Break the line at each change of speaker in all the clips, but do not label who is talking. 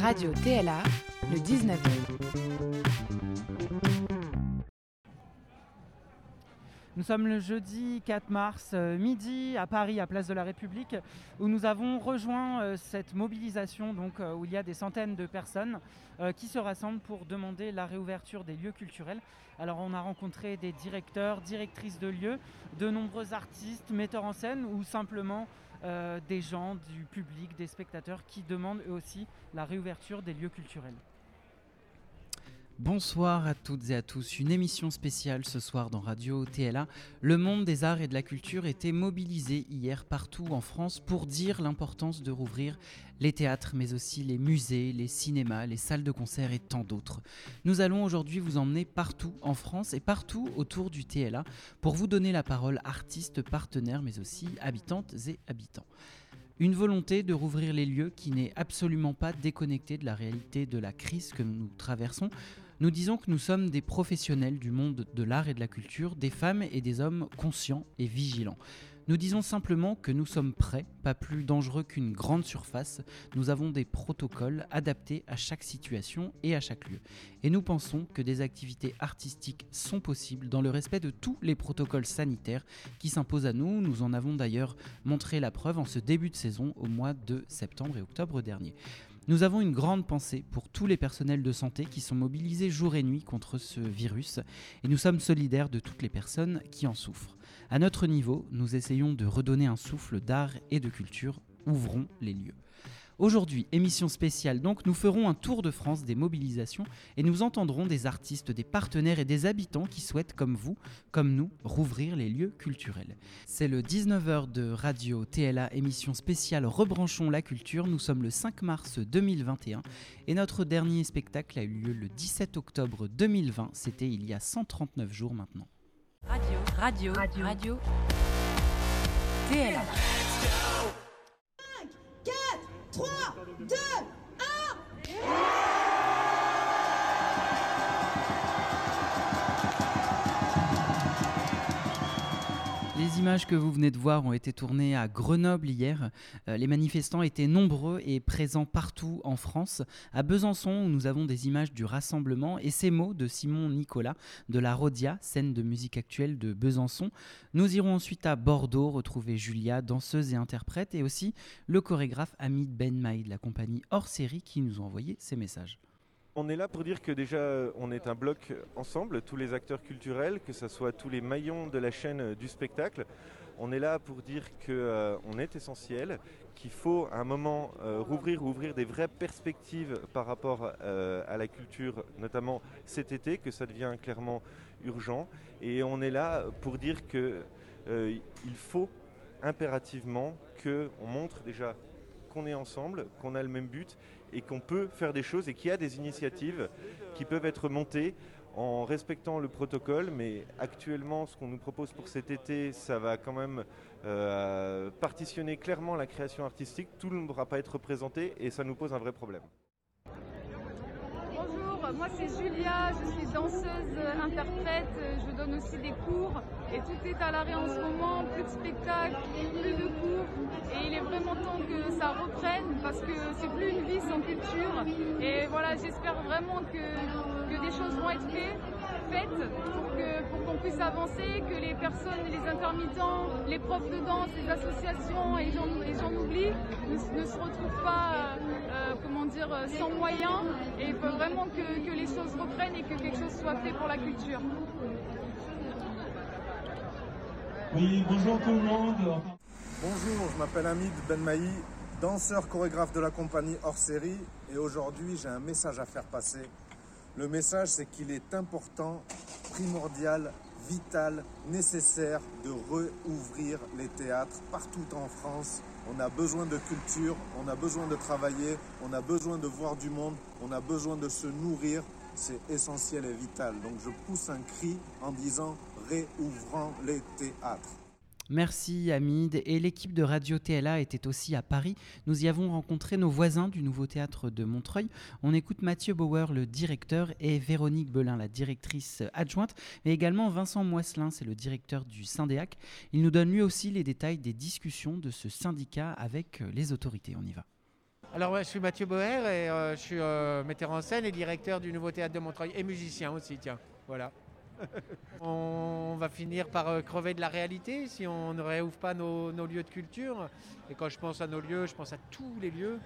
Radio TLA, le 19
Nous sommes le jeudi 4 mars euh, midi à Paris, à Place de la République, où nous avons rejoint euh, cette mobilisation euh, où il y a des centaines de personnes qui se rassemblent pour demander la réouverture des lieux culturels. Alors on a rencontré des directeurs, directrices de lieux, de nombreux artistes, metteurs en scène ou simplement des gens, du public, des spectateurs qui demandent eux aussi la réouverture des lieux culturels.
Bonsoir à toutes et à tous. Une émission spéciale ce soir dans Radio TLA. Le monde des arts et de la culture était mobilisé hier partout en France pour dire l'importance de rouvrir les théâtres, mais aussi les musées, les cinémas, les salles de concert et tant d'autres. Nous allons aujourd'hui vous emmener partout en France et partout autour du TLA pour vous donner la parole artistes, partenaires, mais aussi habitantes et habitants. Une volonté de rouvrir les lieux qui n'est absolument pas déconnectée de la réalité de la crise que nous traversons. Nous disons que nous sommes des professionnels du monde de l'art et de la culture, des femmes et des hommes conscients et vigilants. Nous disons simplement que nous sommes prêts, pas plus dangereux qu'une grande surface. Nous avons des protocoles adaptés à chaque situation et à chaque lieu. Et nous pensons que des activités artistiques sont possibles dans le respect de tous les protocoles sanitaires qui s'imposent à nous. Nous en avons d'ailleurs montré la preuve en ce début de saison au mois de septembre et octobre dernier. Nous avons une grande pensée pour tous les personnels de santé qui sont mobilisés jour et nuit contre ce virus et nous sommes solidaires de toutes les personnes qui en souffrent. À notre niveau, nous essayons de redonner un souffle d'art et de culture. Ouvrons les lieux. Aujourd'hui, émission spéciale, donc nous ferons un tour de France des mobilisations et nous entendrons des artistes, des partenaires et des habitants qui souhaitent, comme vous, comme nous, rouvrir les lieux culturels. C'est le 19h de Radio TLA, émission spéciale Rebranchons la culture. Nous sommes le 5 mars 2021 et notre dernier spectacle a eu lieu le 17 octobre 2020. C'était il y a 139 jours maintenant.
Radio, radio, radio, radio. TLA.
脱 images que vous venez de voir ont été tournées à Grenoble hier. Euh, les manifestants étaient nombreux et présents partout en France. À Besançon, nous avons des images du rassemblement et ces mots de Simon Nicolas de la Rodia, scène de musique actuelle de Besançon. Nous irons ensuite à Bordeaux retrouver Julia, danseuse et interprète, et aussi le chorégraphe Hamid Ben Maï de la compagnie hors série qui nous a envoyé ces messages.
On est là pour dire que déjà on est un bloc ensemble, tous les acteurs culturels, que ce soit tous les maillons de la chaîne du spectacle. On est là pour dire qu'on euh, est essentiel, qu'il faut à un moment euh, rouvrir, ouvrir des vraies perspectives par rapport euh, à la culture, notamment cet été, que ça devient clairement urgent. Et on est là pour dire qu'il faut impérativement qu'on montre déjà qu'on est ensemble, qu'on a le même but et qu'on peut faire des choses et qu'il y a des initiatives qui peuvent être montées en respectant le protocole, mais actuellement, ce qu'on nous propose pour cet été, ça va quand même euh, partitionner clairement la création artistique. Tout ne pourra pas être représenté et ça nous pose un vrai problème.
Moi c'est Julia, je suis danseuse, interprète, je donne aussi des cours. Et tout est à l'arrêt en ce moment, plus de spectacles, plus de cours. Et il est vraiment temps que ça reprenne parce que c'est plus une vie sans culture. Et voilà j'espère vraiment que, que des choses vont être faites pour qu'on puisse avancer, que les personnes, les intermittents, les profs de danse, les associations et j'en oublie ne, se retrouvent pas euh, comment dire, sans moyens et faut vraiment que, que les choses reprennent et que quelque chose soit fait pour la culture.
Oui, bonjour tout le monde.
Bonjour, je m'appelle Hamid Benmaï, danseur chorégraphe de la compagnie hors série et aujourd'hui j'ai un message à faire passer le message, c'est qu'il est important, primordial, vital, nécessaire de rouvrir les théâtres partout en France. On a besoin de culture, on a besoin de travailler, on a besoin de voir du monde, on a besoin de se nourrir. C'est essentiel et vital. Donc je pousse un cri en disant réouvrant les théâtres.
Merci Hamid. Et l'équipe de Radio TLA était aussi à Paris. Nous y avons rencontré nos voisins du nouveau théâtre de Montreuil. On écoute Mathieu Bauer, le directeur, et Véronique Belin, la directrice adjointe, mais également Vincent Moisselin, c'est le directeur du Syndéac. Il nous donne lui aussi les détails des discussions de ce syndicat avec les autorités. On y va.
Alors, je suis Mathieu Boer et je suis metteur en scène et directeur du Nouveau Théâtre de Montreuil et musicien aussi, tiens, voilà. On va finir par crever de la réalité si on ne réouvre pas nos, lieux de culture. Et quand je pense à nos lieux, je pense à tous les lieux.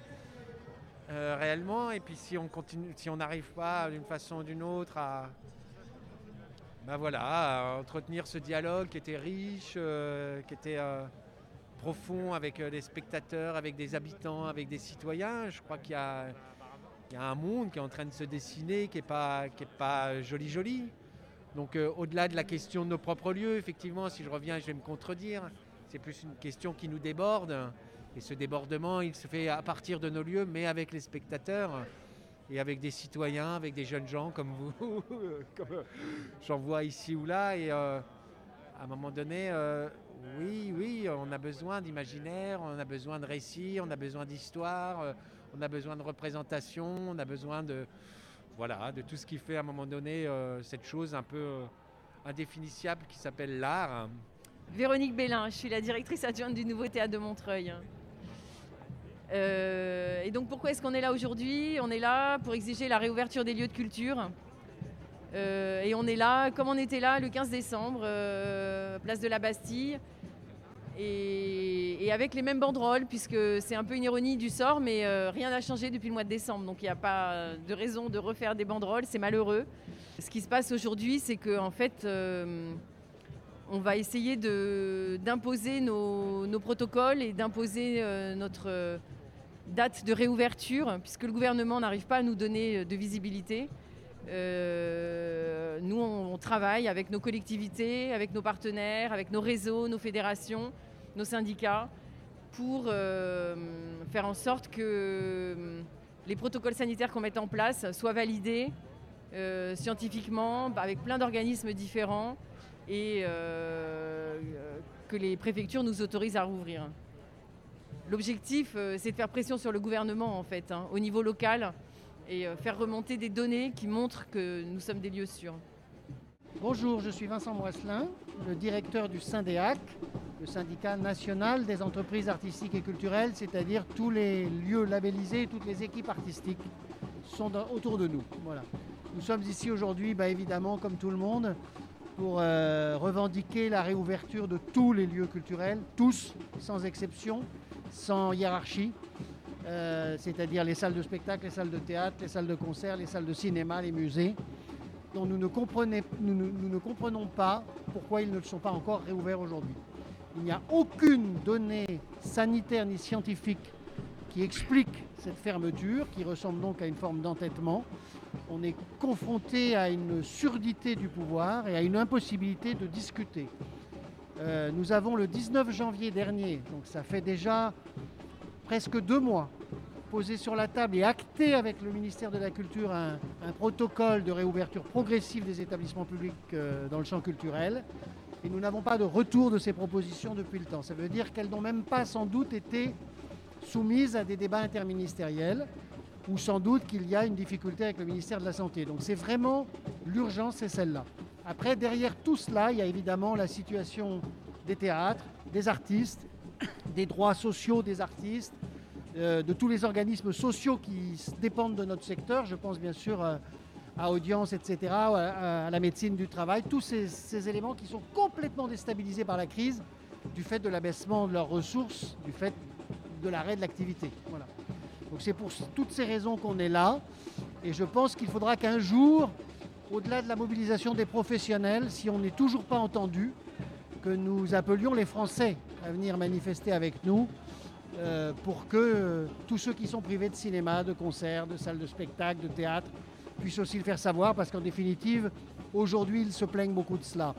réellement, et puis si on continue, si on n'arrive pas d'une façon ou d'une autre à, ben voilà, entretenir ce dialogue qui était riche, euh, qui était euh, profond avec euh, les spectateurs, avec des habitants, avec des citoyens. Je crois qu'il y, a un monde qui est en train de se dessiner, qui n'est pas, pas joli joli. Donc au-delà de la question de nos propres lieux, effectivement, si je reviens, je vais me contredire. C'est plus une question qui nous déborde. Et ce débordement, il se fait à partir de nos lieux, mais avec les spectateurs et avec des citoyens, avec des jeunes gens comme vous, comme j'en vois ici ou là. Et euh, à un moment donné, euh, oui, oui, on a besoin d'imaginaire, on a besoin de récits, on a besoin d'histoire, euh, on a besoin de représentation, on a besoin de, voilà, de tout ce qui fait à un moment donné cette chose un peu indéfinissable qui s'appelle l'art.
Véronique Bélin, je suis la directrice adjointe du Nouveau Théâtre de Montreuil. Euh, et donc pourquoi est-ce qu'on est là aujourd'hui? On est là pour exiger la réouverture des lieux de culture. Euh, et on est là, comme on était là le 15 décembre, euh, place de la Bastille, et, avec les mêmes banderoles, puisque c'est un peu une ironie du sort, mais rien n'a changé depuis le mois de décembre, donc il n'y a pas de raison de refaire des banderoles, c'est malheureux. Ce qui se passe aujourd'hui, c'est qu'en en fait, on va essayer d'imposer nos, protocoles et d'imposer notre date de réouverture, puisque le gouvernement n'arrive pas à nous donner euh, de visibilité. Euh, nous, on, travaille avec nos collectivités, avec nos partenaires, avec nos réseaux, nos fédérations, nos syndicats, pour euh, faire en sorte que les protocoles sanitaires qu'on met en place soient validés scientifiquement, bah, avec plein d'organismes différents, et que les préfectures nous autorisent à rouvrir. L'objectif, euh, c'est de faire pression sur le gouvernement, en fait, hein, au niveau local, et euh, faire remonter des données qui montrent que nous sommes des lieux sûrs.
Bonjour, je suis Vincent Moisselin, le directeur du SYNDEAC, le syndicat national des entreprises artistiques et culturelles, c'est-à-dire tous les lieux labellisés, toutes les équipes artistiques sont autour de nous. Voilà. Nous sommes ici aujourd'hui, bah, évidemment, comme tout le monde, pour euh, revendiquer la réouverture de tous les lieux culturels, tous, sans exception, sans hiérarchie, euh, c'est-à-dire les salles de spectacle, les salles de théâtre, les salles de concert, les salles de cinéma, les musées, dont nous ne, comprenons pas pourquoi ils ne sont pas encore réouverts aujourd'hui. Il n'y a aucune donnée sanitaire ni scientifique qui explique cette fermeture, qui ressemble donc à une forme d'entêtement. On est confronté à une surdité du pouvoir et à une impossibilité de discuter. Euh, nous avons le 19 janvier dernier, donc ça fait déjà presque deux mois, posé sur la table et acté avec le ministère de la Culture un, protocole de réouverture progressive des établissements publics euh, dans le champ culturel. Et nous n'avons pas de retour de ces propositions depuis le temps. Ça veut dire qu'elles n'ont même pas sans doute été soumises à des débats interministériels ou sans doute qu'il y a une difficulté avec le ministère de la Santé. Donc c'est vraiment l'urgence, c'est celle-là. Après, derrière tout cela, il y a évidemment la situation des théâtres, des artistes, des droits sociaux des artistes, euh, de tous les organismes sociaux qui dépendent de notre secteur. Je pense bien sûr euh, à Audience, etc., à, la médecine du travail, tous ces, éléments qui sont complètement déstabilisés par la crise du fait de l'abaissement de leurs ressources, du fait de l'arrêt de l'activité. Donc c'est pour toutes ces raisons qu'on est là. Et je pense qu'il faudra qu'un jour, au-delà de la mobilisation des professionnels, si on n'est toujours pas entendu, que nous appelions les Français à venir manifester avec nous euh, pour que euh, tous ceux qui sont privés de cinéma, de concerts, de salles de spectacle, de théâtre, puissent aussi le faire savoir, parce qu'en définitive, aujourd'hui, ils se plaignent beaucoup de cela.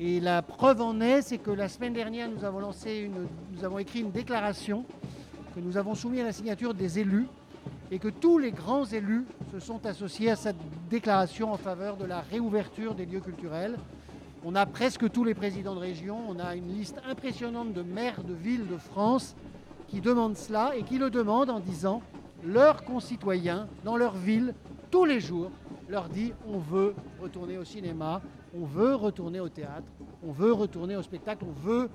Et la preuve en est, c'est que la semaine dernière, nous avons, lancé une, nous avons écrit une déclaration que nous avons soumise à la signature des élus et que tous les grands élus se sont associés à cette déclaration en faveur de la réouverture des lieux culturels. On a presque tous les présidents de région, on a une liste impressionnante de maires de villes de France qui demandent cela et qui le demandent en disant leurs concitoyens dans leur ville, tous les jours, leur dit on veut retourner au cinéma, on veut retourner au théâtre, on veut retourner au spectacle, on veut,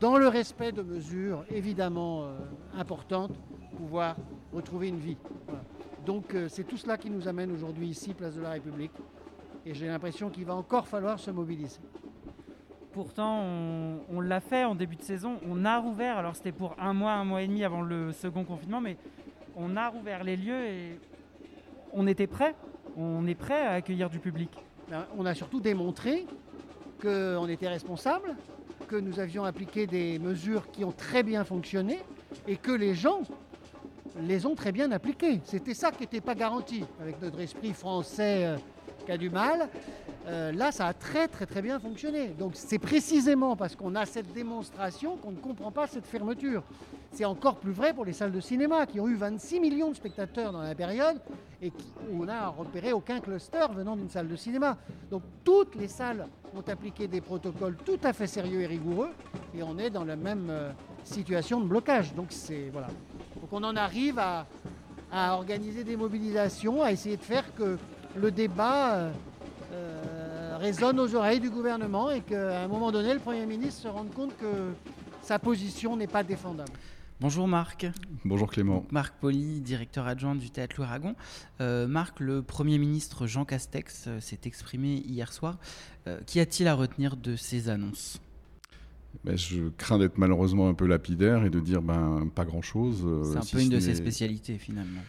dans le respect de mesures évidemment euh, importantes, pouvoir retrouver une vie. Donc c'est tout cela qui nous amène aujourd'hui ici, place de la République. Et j'ai l'impression qu'il va encore falloir se mobiliser.
Pourtant, on, l'a fait en début de saison. On a rouvert, alors c'était pour un mois, un mois et demi avant le second confinement, mais on a rouvert les lieux et on était prêt. On est prêt à accueillir du public.
Ben, on a surtout démontré qu'on était responsable, que nous avions appliqué des mesures qui ont très bien fonctionné et que les gens les ont très bien appliquées. C'était ça qui n'était pas garanti avec notre esprit français euh, qui a du mal. Euh, là, ça a très très très bien fonctionné. Donc c'est précisément parce qu'on a cette démonstration qu'on ne comprend pas cette fermeture. C'est encore plus vrai pour les salles de cinéma qui ont eu 26 millions de spectateurs dans la période et où on n'a repéré aucun cluster venant d'une salle de cinéma. Donc toutes les salles ont appliqué des protocoles tout à fait sérieux et rigoureux et on est dans la même euh, situation de blocage. Donc c'est voilà. Donc on en arrive à, organiser des mobilisations, à essayer de faire que le débat euh, euh, résonne aux oreilles du gouvernement et qu'à un moment donné, le Premier ministre se rende compte que sa position n'est pas défendable.
Bonjour Marc.
Bonjour Clément.
Marc Poli, directeur adjoint du Théâtre Louis-Aragon. Euh, Marc, le Premier ministre Jean Castex euh, s'est exprimé hier soir. Qu'y a-t-il à retenir de ces annonces?
Ben, je crains d'être malheureusement un peu lapidaire et de dire ben, pas grand-chose.
C'est un peu une de ses spécialités finalement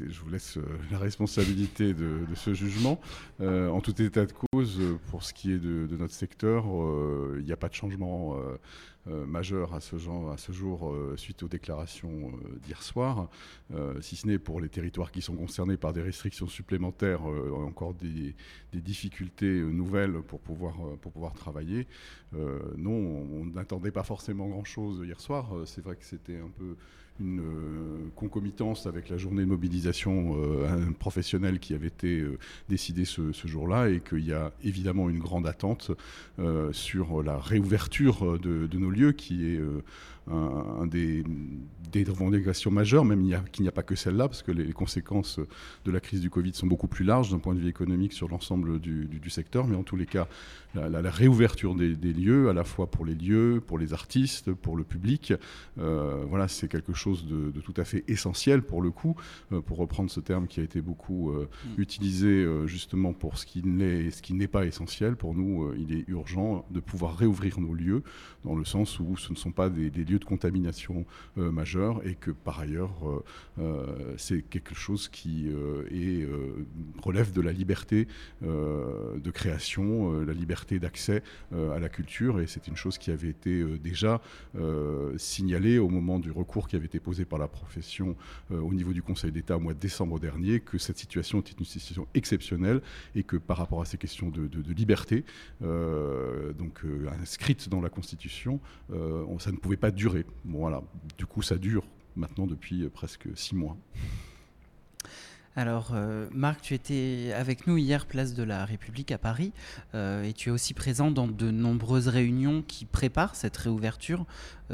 je vous laisse euh, la responsabilité de, ce jugement. Euh, en tout état de cause, pour ce qui est de, notre secteur, euh, il n'y a pas de changement majeur à ce, jour suite aux déclarations d'hier soir, si ce n'est pour les territoires qui sont concernés par des restrictions supplémentaires, encore des, difficultés nouvelles pour pouvoir travailler. non, on n'attendait pas forcément grand-chose hier soir. C'est vrai que c'était un peu une euh, concomitance avec la journée de mobilisation euh, professionnelle qui avait été euh, décidée ce, jour-là et qu'il y a évidemment une grande attente sur la réouverture de, nos lieux qui est un, des, revendications majeures, même qu'il n'y a, pas que celle-là, parce que les, conséquences de la crise du Covid sont beaucoup plus larges d'un point de vue économique sur l'ensemble du, secteur. Mais en tous les cas, la, réouverture des, lieux, à la fois pour les lieux, pour les artistes, pour le public, euh, voilà, c'est quelque chose de, tout à fait essentiel pour le coup, euh, pour reprendre ce terme qui a été beaucoup euh, mm. utilisé justement pour ce qui n'est pas essentiel. Pour nous, il est urgent de pouvoir réouvrir nos lieux, dans le sens où ce ne sont pas des, des lieux de contamination euh, majeure et que par ailleurs euh, euh, c'est quelque chose qui est, relève de la liberté de création, la liberté d'accès à la culture. Et c'est une chose qui avait été déjà signalée au moment du recours qui avait été posé par la profession au niveau du Conseil d'État au mois de décembre dernier que cette situation était une situation exceptionnelle et que par rapport à ces questions de, liberté, donc inscrites dans la Constitution, ça ne pouvait pas durer Bon, voilà. Du coup, ça dure maintenant depuis euh, presque six mois.
Alors, euh, Marc, tu étais avec nous hier, place de la République à Paris, euh, et tu es aussi présent dans de nombreuses réunions qui préparent cette réouverture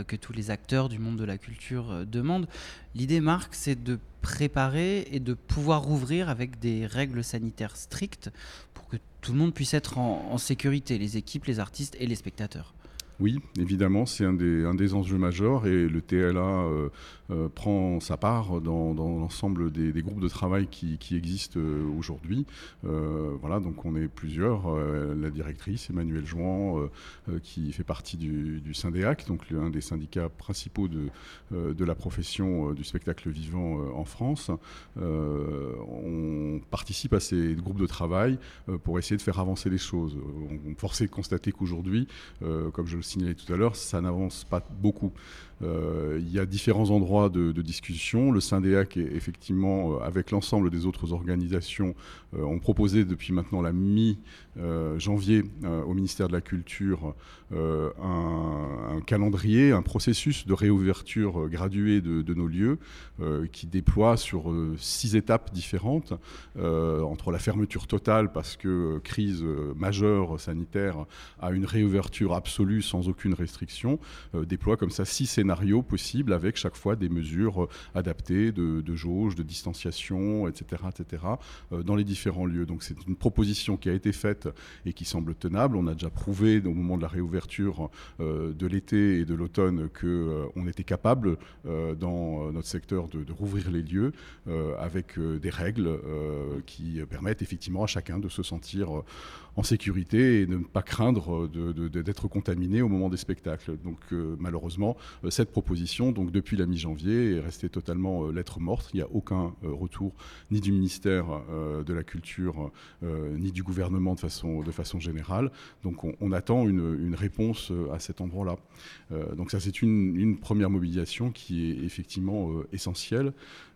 que tous les acteurs du monde de la culture demandent. L'idée, Marc, c'est de préparer et de pouvoir rouvrir avec des règles sanitaires strictes pour que tout le monde puisse être en sécurité, les équipes, les artistes et les spectateurs.
Oui, évidemment, c'est un des, enjeux majeurs et le TLA euh, euh, prend sa part dans, l'ensemble des, groupes de travail qui, existent euh, aujourd'hui. voilà, donc on est plusieurs. la directrice, Emmanuel Jouan, qui fait partie du, Syndéac, donc l'un des syndicats principaux de, la profession du spectacle vivant en France. on participe à ces groupes de travail pour essayer de faire avancer les choses. On, on forcé de constater qu'aujourd'hui, comme je le signalé tout à l'heure, ça n'avance pas beaucoup. Euh, il y a différents endroits de, discussion. Le Syndéac, est, effectivement, euh, avec l'ensemble des autres organisations, euh, ont proposé depuis maintenant la mi-janvier au ministère de la Culture un, calendrier, un processus de réouverture graduée de, nos lieux qui déploie sur six étapes différentes, entre la fermeture totale parce que crise majeure sanitaire à une réouverture absolue sans aucune restriction, déploie comme ça six scénarios possibles avec chaque fois des mesures adaptées de, jauge, de distanciation, etc., etc., dans les différents lieux. Donc c'est une proposition qui a été faite et qui semble tenable. On a déjà prouvé au moment de la réouverture de l'été et de l'automne qu'on était capable dans notre secteur de, rouvrir les lieux avec des règles qui permettent effectivement à chacun de se sentir euh, en sécurité et de ne pas craindre d'être contaminé au moment des spectacles. Donc euh, malheureusement, euh, cette proposition, donc depuis la mi-janvier, est restée totalement lettre morte. Il n'y a aucun retour ni du ministère de la Culture ni du gouvernement de façon, de façon générale. Donc on, attend une, réponse à cet endroit-là. donc ça c'est une, première mobilisation qui est effectivement essentielle.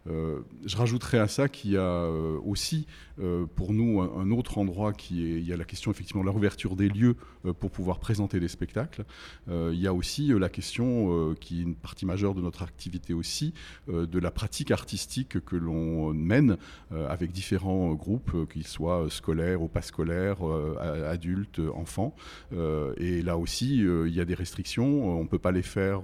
Euh, je rajouterais à ça qu'il y a euh, aussi euh, pour nous un, autre endroit qui est, il y a la question effectivement de la réouverture des lieux pour pouvoir présenter des spectacles. il y a aussi la question qui est une partie majeure de notre activité aussi, de la pratique artistique que l'on mène avec différents groupes, qu'ils soient scolaires ou pas scolaires, adultes, enfants. et là aussi, il y a des restrictions. On ne peut pas les faire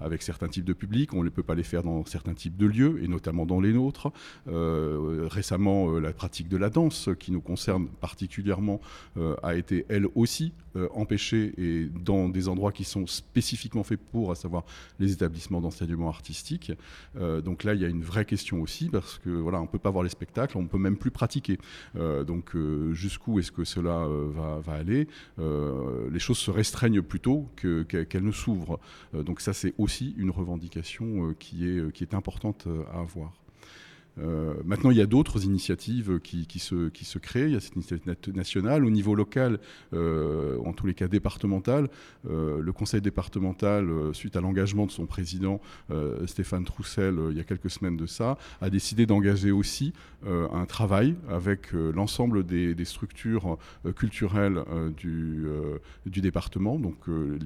avec certains types de publics, on ne peut pas les faire dans certains types de lieux, et notamment dans les nôtres. Euh, récemment, euh, la pratique de la danse, qui nous concerne particulièrement, euh, a été elle aussi empêchée et dans des endroits qui sont spécifiquement faits pour, à savoir les établissements d'enseignement artistique. donc là, il y a une vraie question aussi parce que voilà, on peut pas voir les spectacles, on peut même plus pratiquer. donc jusqu'où est-ce que cela va, aller? Les choses se restreignent plutôt qu'elles ne s'ouvrent. donc ça, c'est aussi une revendication qui est qui est importante à avoir. Euh, maintenant, il y a d'autres initiatives qui, se, créent. Il y a cette initiative nationale. Au niveau local, euh, en tous les cas départemental, euh, le conseil départemental, suite à l'engagement de son président Stéphane Troussel il y a quelques semaines de ça, a décidé d'engager aussi un travail avec l'ensemble des, structures culturelles du, département, donc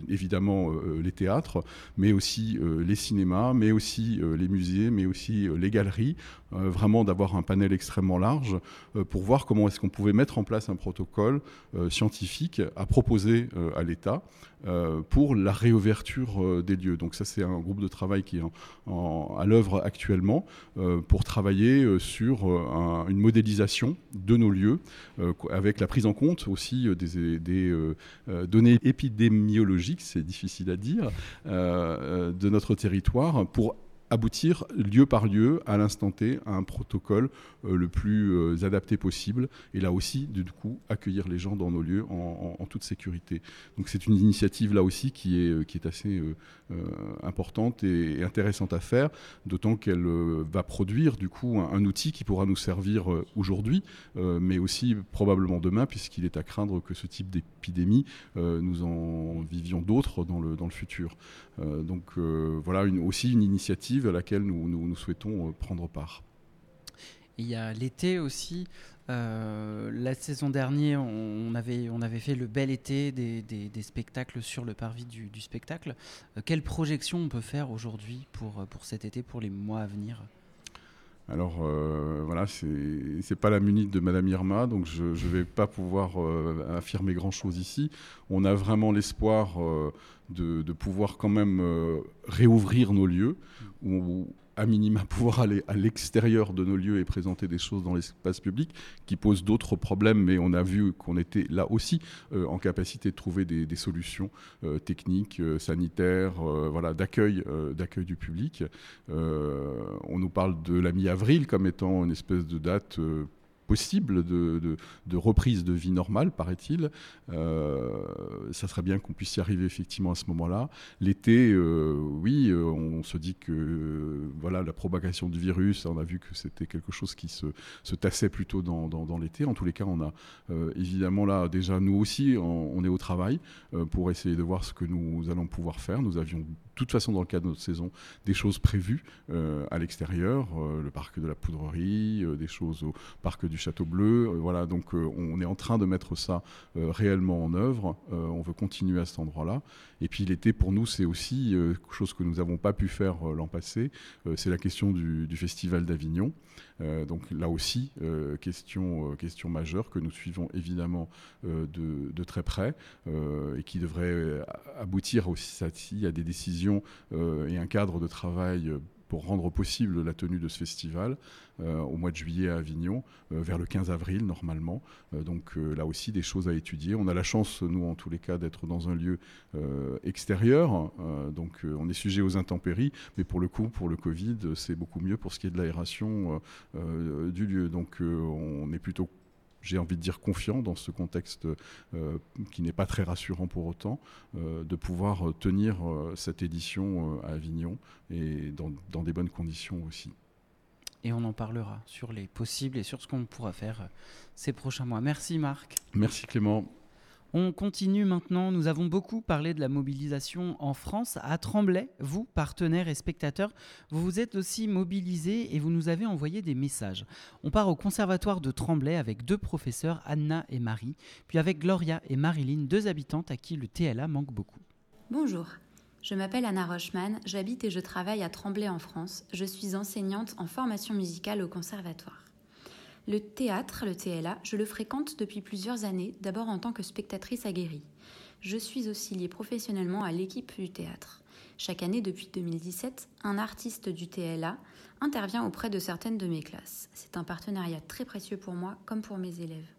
évidemment les théâtres, mais aussi les cinémas, mais aussi les musées, mais aussi les galeries vraiment d'avoir un panel extrêmement large euh, pour voir comment est-ce qu'on pouvait mettre en place un protocole euh, scientifique à proposer à l'État pour la réouverture des lieux. Donc ça, c'est un groupe de travail qui est à l'œuvre actuellement pour travailler sur une modélisation de nos lieux, avec la prise en compte aussi des, des données épidémiologiques, c'est difficile à dire, de notre territoire, pour aboutir lieu par lieu, à l'instant T, à un protocole euh, le plus euh, adapté possible. Et là aussi, du coup, accueillir les gens dans nos lieux en, toute sécurité. Donc c'est une initiative là aussi qui est, euh, qui est assez importante et, intéressante à faire, d'autant qu'elle va produire du coup un, outil qui pourra nous servir aujourd'hui, mais aussi probablement demain, puisqu'il est à craindre que ce type d'épidémie, nous en vivions d'autres dans le, dans le futur. donc voilà aussi une initiative à laquelle nous, nous, souhaitons euh, prendre part.
Il y a l'été aussi. Euh, la saison dernière, on avait, on avait fait le bel été des, des, spectacles sur le parvis du, du spectacle. Euh, quelle projection on peut faire aujourd'hui pour, pour cet été, pour les mois à venir?
Alors euh, voilà, c'est pas la minute de Madame Irma, donc je ne vais pas pouvoir affirmer grand-chose ici. On a vraiment l'espoir de, de, pouvoir quand même réouvrir nos lieux, à minima pouvoir aller à l'extérieur de nos lieux et présenter des choses dans l'espace public qui posent d'autres problèmes, mais on a vu qu'on était là aussi euh, en capacité de trouver des, solutions euh, techniques, euh, sanitaires, voilà, d'accueil, d'accueil du public. on nous parle de la mi-avril comme étant une espèce de date possible de, reprise de vie normale, paraît-il. Euh, ça serait bien qu'on puisse y arriver effectivement à ce moment-là. L'été, euh, oui, euh, on se dit que voilà la propagation du virus, on a vu que c'était quelque chose qui se, tassait plutôt dans, l'été. En tous les cas, on a évidemment là déjà nous aussi, on, est au travail pour essayer de voir ce que nous allons pouvoir faire. Nous avions toute façon, dans le cadre de notre saison, des choses prévues à l'extérieur, le parc de la Poudrerie, des choses au parc du Château Bleu. voilà, donc on est en train de mettre ça réellement en œuvre. on veut continuer à cet endroit-là. Et puis l'été, pour nous, c'est aussi quelque chose que nous n'avons pas pu faire l'an passé. c'est la question du Festival d'Avignon. Donc là aussi, question, question majeure que nous suivons évidemment de, de, très près et qui devrait aboutir aussi à des décisions et un cadre de travail pour rendre possible la tenue de ce festival euh, au mois de juillet à Avignon, euh, vers le 15 avril normalement. Euh, donc là aussi des choses à étudier. On a la chance, nous en tous les cas, d'être dans un lieu extérieur. donc on est sujet aux intempéries, mais pour le coup, pour le Covid, c'est beaucoup mieux pour ce qui est de l'aération du lieu. Donc on est plutôt j'ai envie de dire confiant dans ce contexte euh, qui n'est pas très rassurant pour autant, euh, de pouvoir tenir euh, cette édition à Avignon et dans, dans, des bonnes conditions aussi.
Et on en parlera sur les possibles et sur ce qu'on pourra faire ces prochains mois. Merci Marc.
Merci Clément.
On continue maintenant. Nous avons beaucoup parlé de la mobilisation en France. À Tremblay, vous, partenaires et spectateurs, vous vous êtes aussi mobilisés et vous nous avez envoyé des messages. On part au conservatoire de Tremblay avec deux professeurs, Anna et Marie, puis avec Gloria et Marilyn, deux habitantes à qui le TLA manque beaucoup.
Bonjour. Je m'appelle Anna Rochman, j'habite et je travaille à Tremblay en France. Je suis enseignante en formation musicale au conservatoire. Le théâtre, le TLA, je le fréquente depuis plusieurs années, d'abord en tant que spectatrice aguerrie. Je suis aussi liée professionnellement à l'équipe du théâtre. Chaque année depuis 2017, un artiste du TLA intervient auprès de certaines de mes classes. C'est un partenariat très précieux pour moi comme pour mes élèves.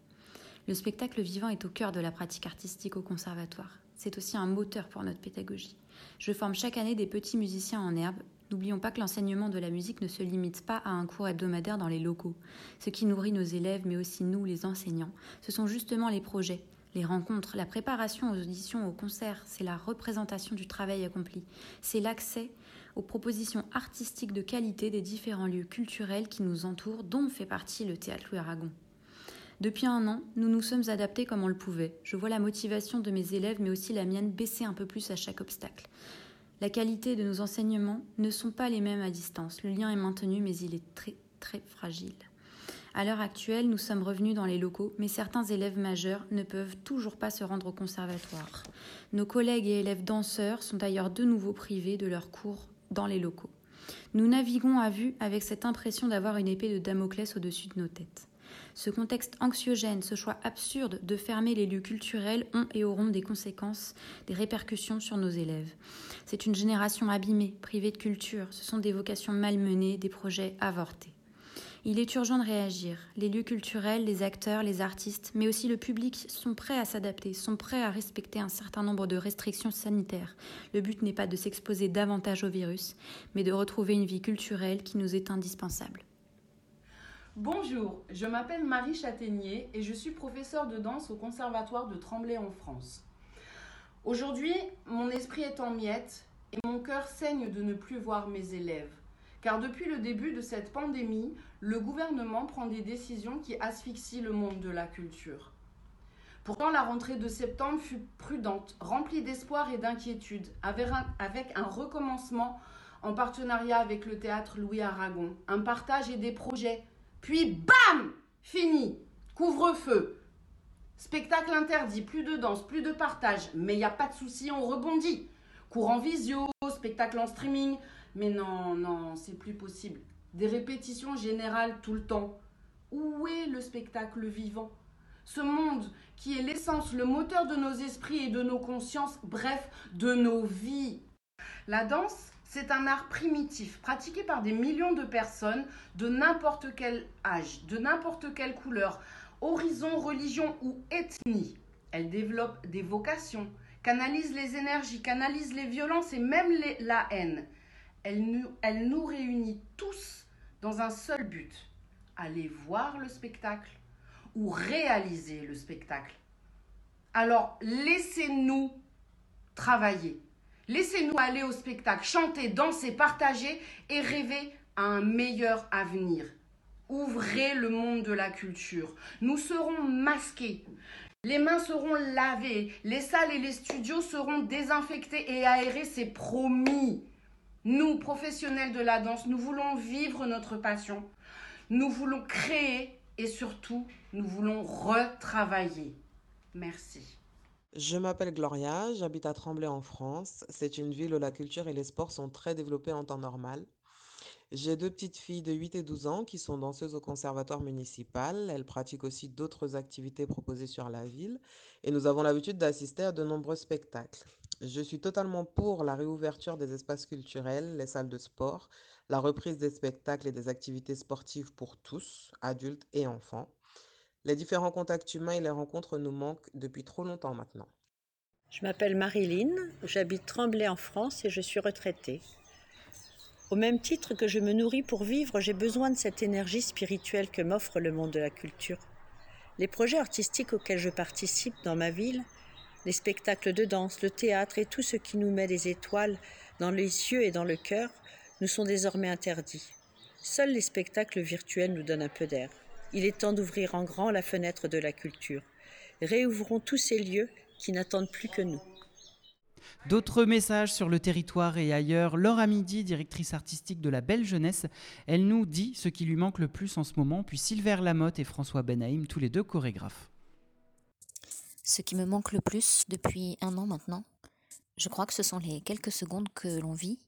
Le spectacle vivant est au cœur de la pratique artistique au conservatoire. C'est aussi un moteur pour notre pédagogie. Je forme chaque année des petits musiciens en herbe N'oublions pas que l'enseignement de la musique ne se limite pas à un cours hebdomadaire dans les locaux. Ce qui nourrit nos élèves, mais aussi nous, les enseignants, ce sont justement les projets, les rencontres, la préparation aux auditions, aux concerts, c'est la représentation du travail accompli, c'est l'accès aux propositions artistiques de qualité des différents lieux culturels qui nous entourent, dont fait partie le théâtre Louis Aragon. Depuis un an, nous nous sommes adaptés comme on le pouvait. Je vois la motivation de mes élèves, mais aussi la mienne, baisser un peu plus à chaque obstacle. La qualité de nos enseignements ne sont pas les mêmes à distance. Le lien est maintenu, mais il est très très fragile. À l'heure actuelle, nous sommes revenus dans les locaux, mais certains élèves majeurs ne peuvent toujours pas se rendre au conservatoire. Nos collègues et élèves danseurs sont d'ailleurs de nouveau privés de leurs cours dans les locaux. Nous naviguons à vue avec cette impression d'avoir une épée de Damoclès au-dessus de nos têtes. Ce contexte anxiogène, ce choix absurde de fermer les lieux culturels ont et auront des conséquences, des répercussions sur nos élèves. C'est une génération abîmée, privée de culture, ce sont des vocations malmenées, des projets avortés. Il est urgent de réagir. Les lieux culturels, les acteurs, les artistes, mais aussi le public sont prêts à s'adapter, sont prêts à respecter un certain nombre de restrictions sanitaires. Le but n'est pas de s'exposer davantage au virus, mais de retrouver une vie culturelle qui nous est indispensable.
Bonjour, je m'appelle Marie Châtaignier et je suis professeure de danse au Conservatoire de Tremblay en France. Aujourd'hui, mon esprit est en miettes et mon cœur saigne de ne plus voir mes élèves. Car depuis le début de cette pandémie, le gouvernement prend des décisions qui asphyxient le monde de la culture. Pourtant, la rentrée de septembre fut prudente, remplie d'espoir et d'inquiétude, avec un recommencement en partenariat avec le théâtre Louis Aragon, un partage et des projets puis bam Fini. Couvre-feu. Spectacle interdit, plus de danse, plus de partage. Mais il n'y a pas de souci, on rebondit. Cours en visio, spectacle en streaming. Mais non, non, c'est plus possible. Des répétitions générales tout le temps. Où est le spectacle vivant? Ce monde qui est l'essence, le moteur de nos esprits et de nos consciences, bref, de nos vies. La danse, c'est un art primitif, pratiqué par des millions de personnes de n'importe quel âge, de n'importe quelle couleur, horizon, religion ou ethnie. Elle développe des vocations, canalise les énergies, canalise les violences et même la haine. Elle nous, réunit tous dans un seul but, aller voir le spectacle ou réaliser le spectacle. Alors laissez-nous travailler. Laissez-nous aller au spectacle, chanter, danser, partager et rêver à un meilleur avenir. Ouvrez le monde de la culture. Nous serons masqués. Les mains seront lavées. Les salles et les studios seront désinfectés et aérés, c'est promis. Nous, professionnels de la danse, nous voulons vivre notre passion. Nous voulons créer et surtout, nous voulons retravailler. Merci.
Je m'appelle Gloria, j'habite à Tremblay en France. C'est une ville où la culture et les sports sont très développés en temps normal. J'ai deux petites filles de 8 et 12 ans qui sont danseuses au conservatoire municipal. Elles pratiquent aussi d'autres activités proposées sur la ville et nous avons l'habitude d'assister à de nombreux spectacles. Je suis totalement pour la réouverture des espaces culturels, les salles de sport, la reprise des spectacles et des activités sportives pour tous, adultes et enfants. Les différents contacts humains et les rencontres nous manquent depuis trop longtemps maintenant.
Je m'appelle Marilyn, j'habite Tremblay en France et je suis retraitée. Au même titre que je me nourris pour vivre, j'ai besoin de cette énergie spirituelle que m'offre le monde de la culture. Les projets artistiques auxquels je participe dans ma ville, les spectacles de danse, le théâtre et tout ce qui nous met des étoiles dans les yeux et dans le cœur, nous sont désormais interdits. Seuls les spectacles virtuels nous donnent un peu d'air. Il est temps d'ouvrir en grand la fenêtre de la culture. Réouvrons tous ces lieux qui n'attendent plus que nous.
D'autres messages sur le territoire et ailleurs. Laura Midi, directrice artistique de la Belle Jeunesse, elle nous dit ce qui lui manque le plus en ce moment, puis Silver Lamotte et François Benhaïm, tous les deux chorégraphes.
Ce qui me manque le plus depuis un an maintenant, je crois que ce sont les quelques secondes que l'on vit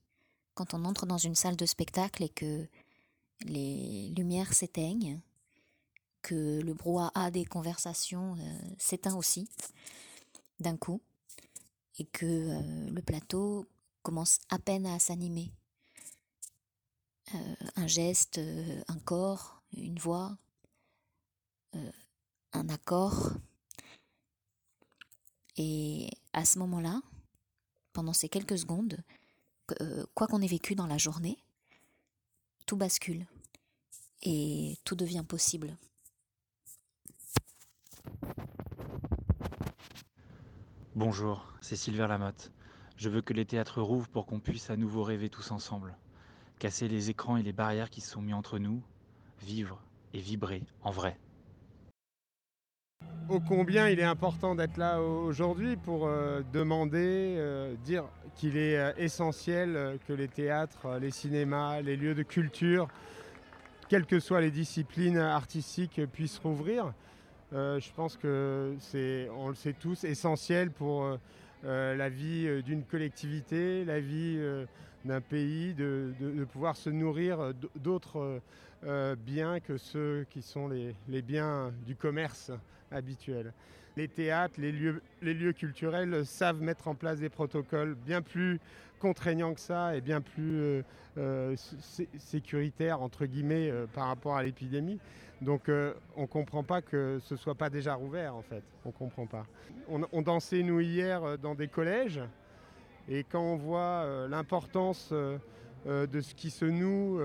quand on entre dans une salle de spectacle et que les lumières s'éteignent, que le brouhaha des conversations euh, s'éteint aussi d'un coup et que euh, le plateau commence à peine à s'animer. Euh, un geste, un corps, une voix, un accord. Et à ce moment-là, pendant ces quelques secondes, quoi qu'on ait vécu dans la journée, tout bascule et tout devient possible.
Bonjour, c'est Sylvain Lamotte. Je veux que les théâtres rouvrent pour qu'on puisse à nouveau rêver tous ensemble. Casser les écrans et les barrières qui se sont mis entre nous, vivre et vibrer en vrai.
Ô combien il est important d'être là aujourd'hui pour euh, demander, euh, dire qu'il est euh, essentiel que les théâtres, les cinémas, les lieux de culture, quelles que soient les disciplines artistiques, puissent rouvrir. Euh, je pense que c'est, on le sait tous, essentiel pour euh, euh, la vie d'une collectivité, la vie d'un pays, de, pouvoir se nourrir d'autres biens que ceux qui sont les, biens du commerce habituel. Les théâtres, les lieux, culturels savent mettre en place des protocoles bien plus contraignants que ça et bien plus sécuritaires, entre guillemets, par rapport à l'épidémie. Donc euh, on ne comprend pas que ce ne soit pas déjà rouvert en fait. On comprend pas. On, dansait nous hier euh, dans des collèges et quand on voit euh, l'importance de ce qui se noue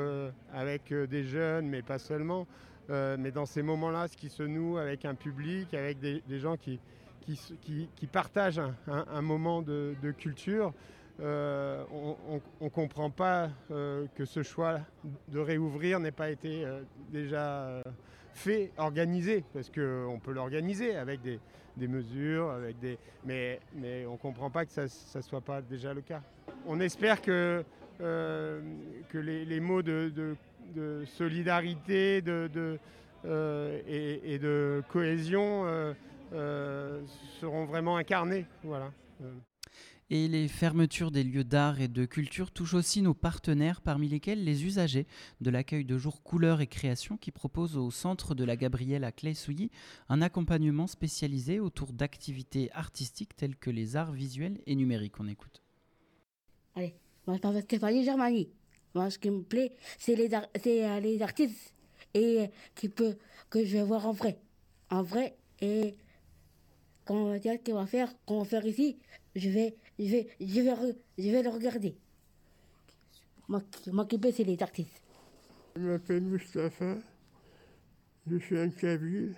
avec des jeunes, mais pas seulement, mais dans ces moments-là, ce qui se noue avec un public, avec des, gens qui, qui, partagent un, moment de, culture, on ne comprend pas que ce choix de réouvrir n'ait pas été déjà fait, organisé, parce qu'on peut l'organiser avec des, mesures, avec des, mais, mais on ne comprend pas que ça ne soit pas déjà le cas. On espère que, euh, que les, mots de, de, solidarité de, euh, et, de cohésion euh, seront vraiment incarnés. Voilà.
Et les fermetures des lieux d'art et de culture touchent aussi nos partenaires, parmi lesquels les usagers de l'accueil de jour Couleurs et Création qui propose au centre de la Gabrielle à Clay-Souilly un accompagnement spécialisé autour d'activités artistiques telles que les arts visuels et numériques. On écoute.
Allez, moi je m'appelle Stéphanie Germanie. Moi ce qui me plaît, c'est les, euh, artistes et euh, qui peut, que je vais voir en vrai. En vrai et quand on va faire, qu'on va faire ici, je vais, je vais, je vais, je vais le regarder. M'occuper, c'est les artistes.
Je m'appelle Mustapha, je suis un Kabyle.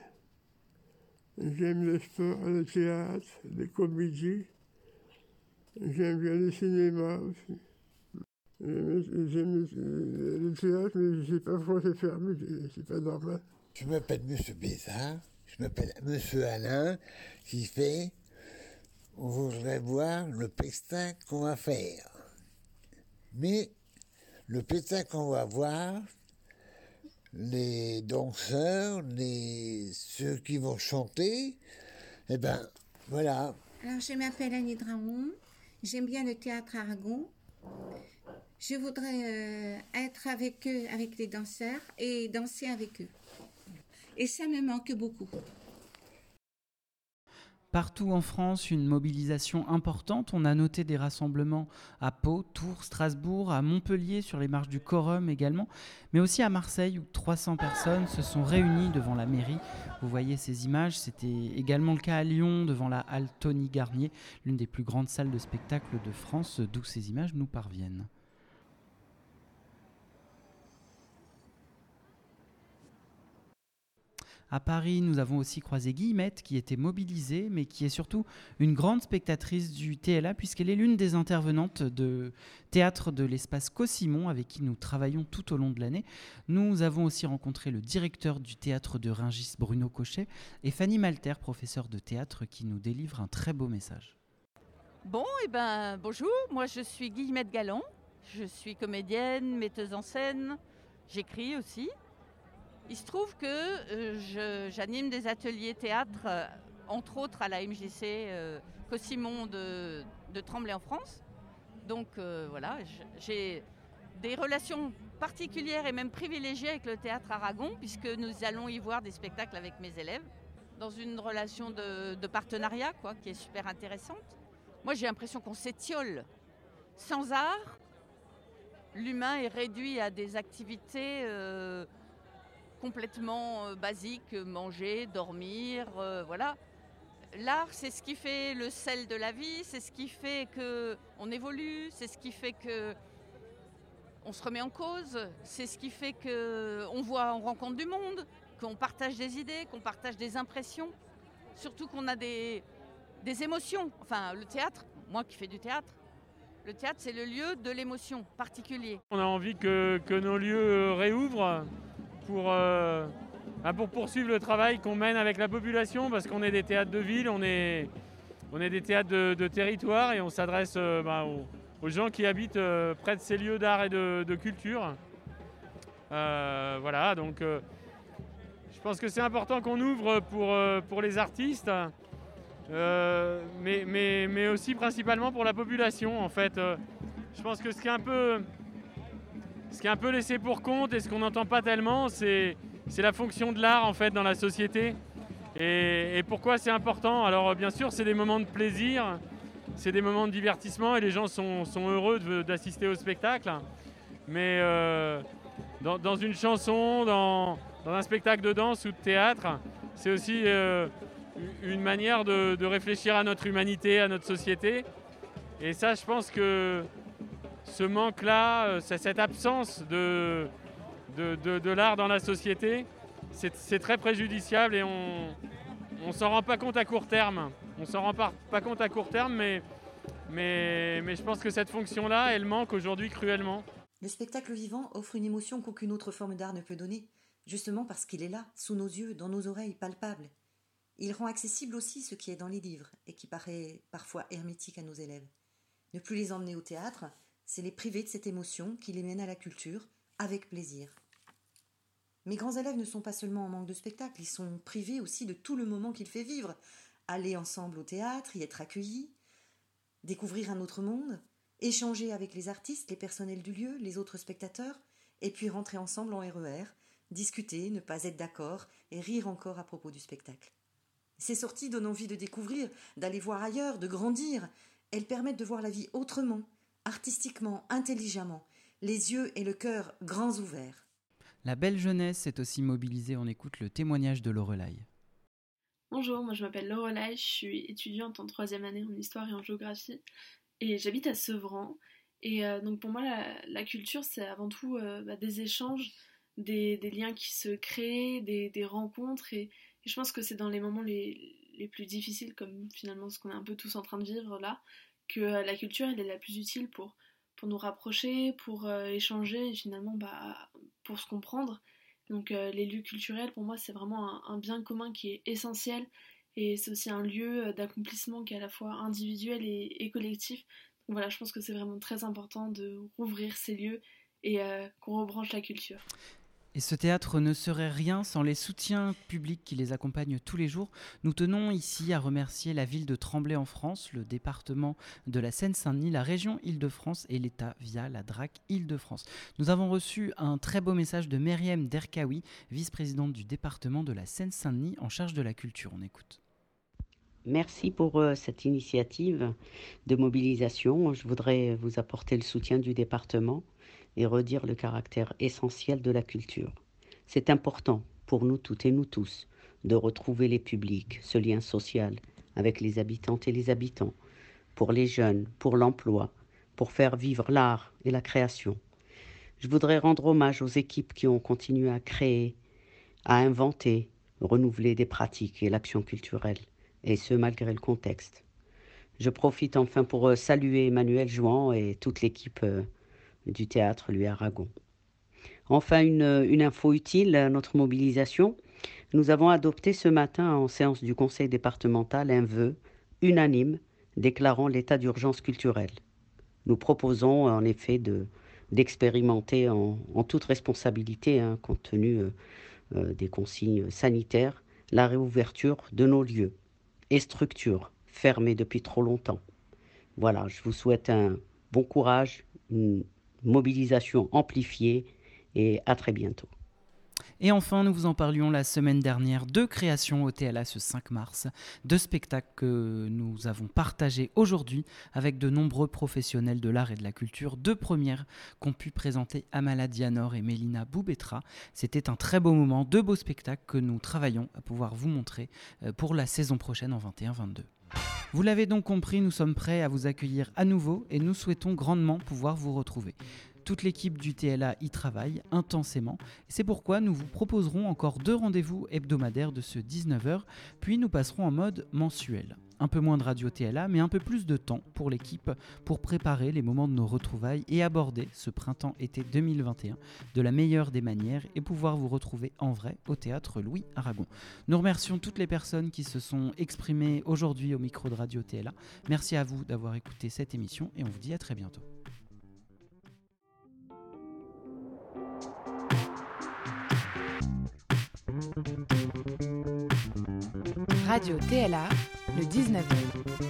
J'aime le sport, le théâtre, les comédies. J'aime bien le cinéma aussi. J'aime le théâtre, mais je ne sais pas pourquoi c'est fermé, c'est pas normal.
Je m'appelle M. Bézard, je m'appelle M. Alain, qui fait on voudrait voir le pestin qu'on va faire. Mais le pestin qu'on va voir, les danseurs, les, ceux qui vont chanter. Eh ben, voilà.
Alors, je m'appelle Annie Dramon. J'aime bien le théâtre Aragon. Je voudrais euh, être avec eux, avec les danseurs, et danser avec eux. Et ça me manque beaucoup.
Partout en France, une mobilisation importante. On a noté des rassemblements à Pau, Tours, Strasbourg, à Montpellier, sur les marches du Corum également, mais aussi à Marseille où 300 personnes se sont réunies devant la mairie. Vous voyez ces images, c'était également le cas à Lyon, devant la halle Tony Garnier, l'une des plus grandes salles de spectacle de France, d'où ces images nous parviennent. À Paris, nous avons aussi croisé Guillemette, qui était mobilisée, mais qui est surtout une grande spectatrice du TLA, puisqu'elle est l'une des intervenantes de théâtre de l'espace Cosimon, avec qui nous travaillons tout au long de l'année. Nous avons aussi rencontré le directeur du théâtre de Ringis, Bruno Cochet, et Fanny Malter, professeure de théâtre, qui nous délivre un très beau message.
Bon, et eh ben bonjour, moi je suis Guillemette Galland, je suis comédienne, metteuse en scène, j'écris aussi. Il se trouve que euh, j'anime des ateliers théâtre, euh, entre autres à la MJC euh, de, Tremblay en France. Donc voilà, j'ai des relations particulières et même privilégiées avec le théâtre Aragon, puisque nous allons y voir des spectacles avec mes élèves, dans une relation de, partenariat quoi, qui est super intéressante. Moi j'ai l'impression qu'on s'étiole. Sans art, l'humain est réduit à des activités complètement euh, basique, manger, dormir, euh, voilà. L'art, c'est ce qui fait le sel de la vie, c'est ce qui fait que on évolue, c'est ce qui fait que on se remet en cause, c'est ce qui fait que on voit, on rencontre du monde, qu'on partage des idées, qu'on partage des impressions, surtout qu'on a des, des émotions. Enfin, le théâtre, moi qui fais du théâtre, le théâtre, c'est le lieu de l'émotion particulier.
On a envie que, que nos lieux réouvrent pour, euh, bah, pour poursuivre le travail qu'on mène avec la population, parce qu'on est des théâtres de ville, on est, on est des théâtres de, territoire et on s'adresse euh, bah, aux, gens qui habitent euh, près de ces lieux d'art et de, culture. voilà, donc je pense que c'est important qu'on ouvre pour, pour les artistes, mais, mais, mais, aussi principalement pour la population. En fait, je pense que ce qui est un peu ce qui est un peu laissé pour compte et ce qu'on n'entend pas tellement, c'est la fonction de l'art en fait dans la société. Et, pourquoi c'est important? Alors bien sûr, c'est des moments de plaisir, c'est des moments de divertissement et les gens sont, heureux d'assister au spectacle. Mais euh, dans, une chanson, dans, un spectacle de danse ou de théâtre, c'est aussi euh, une manière de réfléchir à notre humanité, à notre société. Et ça, je pense que ce manque-là, euh, cette absence de, de, l'art dans la société, c'est très préjudiciable et on ne s'en rend pas compte à court terme. On s'en rend pas, pas, compte à court terme, mais, mais, mais je pense que cette fonction-là, elle manque aujourd'hui cruellement.
Le spectacle vivant offre une émotion qu'aucune autre forme d'art ne peut donner, justement parce qu'il est là, sous nos yeux, dans nos oreilles, palpable. Il rend accessible aussi ce qui est dans les livres et qui paraît parfois hermétique à nos élèves. Ne plus les emmener au théâtre, c'est les priver de cette émotion qui les mène à la culture, avec plaisir. Mes grands élèves ne sont pas seulement en manque de spectacle, ils sont privés aussi de tout le moment qu'ils fait vivre. Aller ensemble au théâtre, y être accueillis, découvrir un autre monde, échanger avec les artistes, les personnels du lieu, les autres spectateurs, et puis rentrer ensemble en RER, discuter, ne pas être d'accord et rire encore à propos du spectacle. Ces sorties donnent envie de découvrir, d'aller voir ailleurs, de grandir. Elles permettent de voir la vie autrement, artistiquement, intelligemment, les yeux et le cœur grands ouverts.
La belle jeunesse est aussi mobilisée, on écoute le témoignage de Lorelai.
Bonjour, moi je m'appelle Lorelai, je suis étudiante en troisième année en histoire et en géographie et j'habite à Sevran. Et euh, donc pour moi la, culture c'est avant tout euh, bah, des échanges, des, liens qui se créent, des, rencontres et, je pense que c'est dans les moments les, les plus difficiles comme finalement ce qu'on est un peu tous en train de vivre là que euh, la culture est la plus utile pour, pour nous rapprocher, pour euh, échanger et finalement bah, pour se comprendre. Donc euh, les lieux culturels pour moi c'est vraiment un, bien commun qui est essentiel et c'est aussi un lieu d'accomplissement qui est à la fois individuel et, collectif. Donc voilà, je pense que c'est vraiment très important de rouvrir ces lieux et qu'on rebranche la culture.
Et ce théâtre ne serait rien sans les soutiens publics qui les accompagnent tous les jours. Nous tenons ici à remercier la ville de Tremblay en France, le département de la Seine-Saint-Denis, la région Île-de-France et l'État via la DRAC Île-de-France. Nous avons reçu un très beau message de Myriam Derkaoui, vice-présidente du département de la Seine-Saint-Denis en charge de la culture. On écoute.
Merci pour euh, cette initiative de mobilisation. Je voudrais vous apporter le soutien du département et redire le caractère essentiel de la culture. C'est important pour nous toutes et nous tous de retrouver les publics, ce lien social avec les habitantes et les habitants, pour les jeunes, pour l'emploi, pour faire vivre l'art et la création. Je voudrais rendre hommage aux équipes qui ont continué à créer, à inventer, renouveler des pratiques et l'action culturelle, et ce malgré le contexte. Je profite enfin pour saluer Emmanuel Jouan et toute l'équipe euh, du théâtre Louis Aragon. Enfin, une, une info utile à notre mobilisation. Nous avons adopté ce matin en séance du conseil départemental un vœu unanime déclarant l'état d'urgence culturelle. Nous proposons en effet de, d'expérimenter en, en, toute responsabilité, hein, compte tenu euh, euh, des consignes sanitaires, la réouverture de nos lieux et structures fermées depuis trop longtemps. Voilà, je vous souhaite un bon courage, mobilisation amplifiée et à très bientôt.
Et enfin, nous vous en parlions la semaine dernière, deux créations au TLA ce 5 mars, deux spectacles que nous avons partagés aujourd'hui avec de nombreux professionnels de l'art et de la culture, deux premières qu'ont pu présenter Amala Dianor et Mélina Boubetra. C'était un très beau moment, deux beaux spectacles que nous travaillons à pouvoir vous montrer euh, pour la saison prochaine en 21-22. Vous l'avez donc compris, nous sommes prêts à vous accueillir à nouveau et nous souhaitons grandement pouvoir vous retrouver. Toute l'équipe du TLA y travaille intensément. C'est pourquoi nous vous proposerons encore deux rendez-vous hebdomadaires de ce 19h, puis nous passerons en mode mensuel. Un peu moins de radio TLA, mais un peu plus de temps pour l'équipe pour préparer les moments de nos retrouvailles et aborder ce printemps-été 2021 de la meilleure des manières et pouvoir vous retrouver en vrai au théâtre Louis Aragon. Nous remercions toutes les personnes qui se sont exprimées aujourd'hui au micro de radio TLA. Merci à vous d'avoir écouté cette émission et on vous dit à très bientôt.
Radio TLA, le 19e.